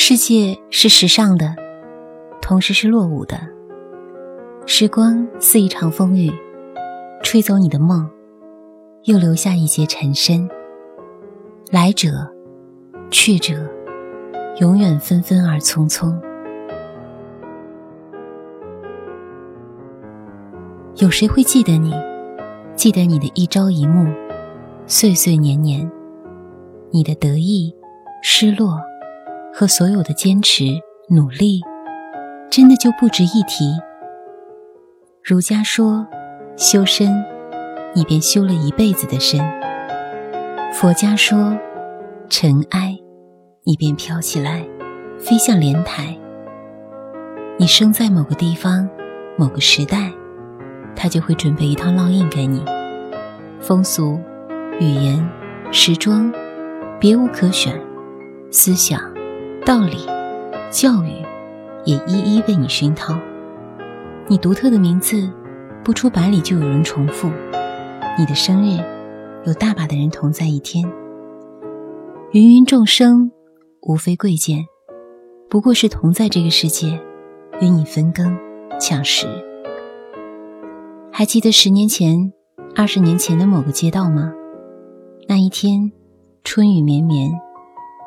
世界是时尚的，同时是落伍的。时光似一场风雨，吹走你的梦，又留下一截尘身。来者，去者，永远纷纷而匆匆。有谁会记得你？记得你的一朝一暮，岁岁年年，你的得意、失落。和所有的坚持努力，真的就不值一提。儒家说修身，你便修了一辈子的身；佛家说尘埃，你便飘起来，飞向莲台。你生在某个地方，某个时代，他就会准备一套烙印给你，风俗、语言、时装，别无可选，思想。道理、教育也一一为你熏陶。你独特的名字，不出百里就有人重复。你的生日，有大把的人同在一天。芸芸众生，无非贵贱，不过是同在这个世界，与你分羹抢食。还记得十年前、二十年前的某个街道吗？那一天，春雨绵绵，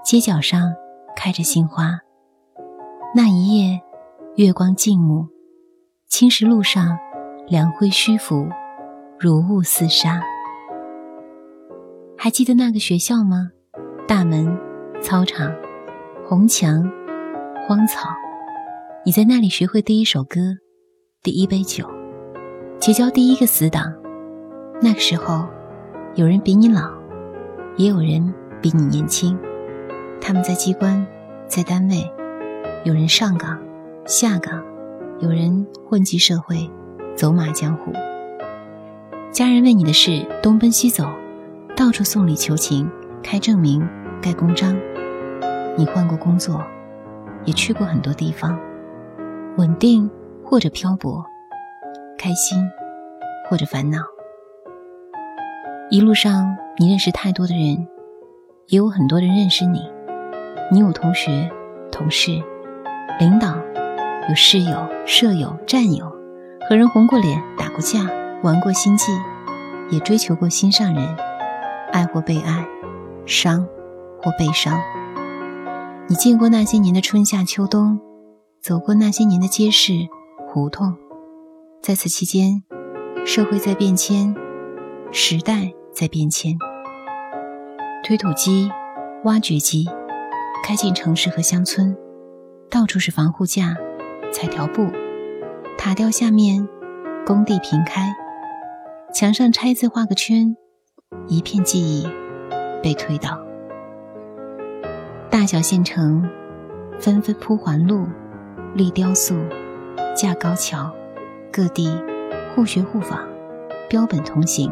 街角上。开着杏花，那一夜，月光静穆，青石路上，凉灰虚浮，如雾似纱。还记得那个学校吗？大门、操场、红墙、荒草，你在那里学会第一首歌，第一杯酒，结交第一个死党。那个时候，有人比你老，也有人比你年轻。他们在机关，在单位，有人上岗、下岗，有人混迹社会，走马江湖。家人为你的事东奔西走，到处送礼求情，开证明、盖公章。你换过工作，也去过很多地方，稳定或者漂泊，开心或者烦恼。一路上，你认识太多的人，也有很多人认识你。你有同学、同事、领导，有室友、舍友、战友，和人红过脸、打过架、玩过心计，也追求过心上人，爱或被爱，伤或被伤。你见过那些年的春夏秋冬，走过那些年的街市胡同，在此期间，社会在变迁，时代在变迁，推土机、挖掘机。开进城市和乡村，到处是防护架、彩条布，塔吊下面，工地平开，墙上拆字画个圈，一片记忆被推倒。大小县城纷纷铺环路、立雕塑、架高桥，各地互学互仿，标本同行。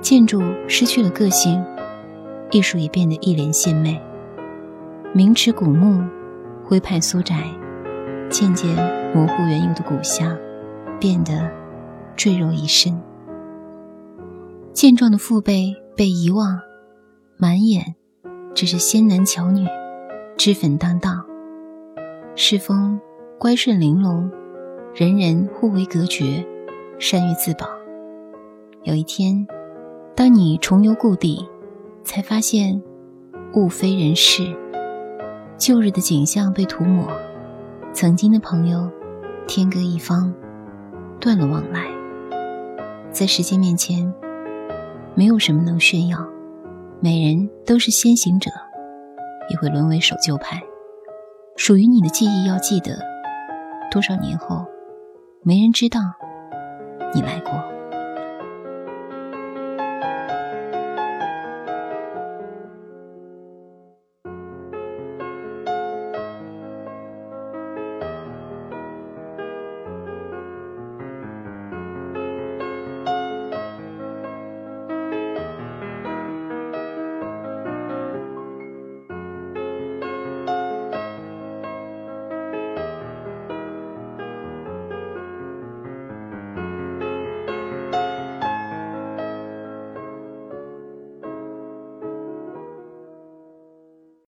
建筑失去了个性，艺术也变得一脸献媚。名池古木，徽派苏宅，渐渐模糊原有的古香，变得赘肉一身。健壮的父辈被遗忘，满眼只是仙男巧女，脂粉当道。世风乖顺玲珑，人人互为隔绝，善于自保。有一天，当你重游故地，才发现物非人事。旧日的景象被涂抹，曾经的朋友天各一方，断了往来。在时间面前，没有什么能炫耀，每人都是先行者，也会沦为守旧派。属于你的记忆要记得，多少年后，没人知道你来过。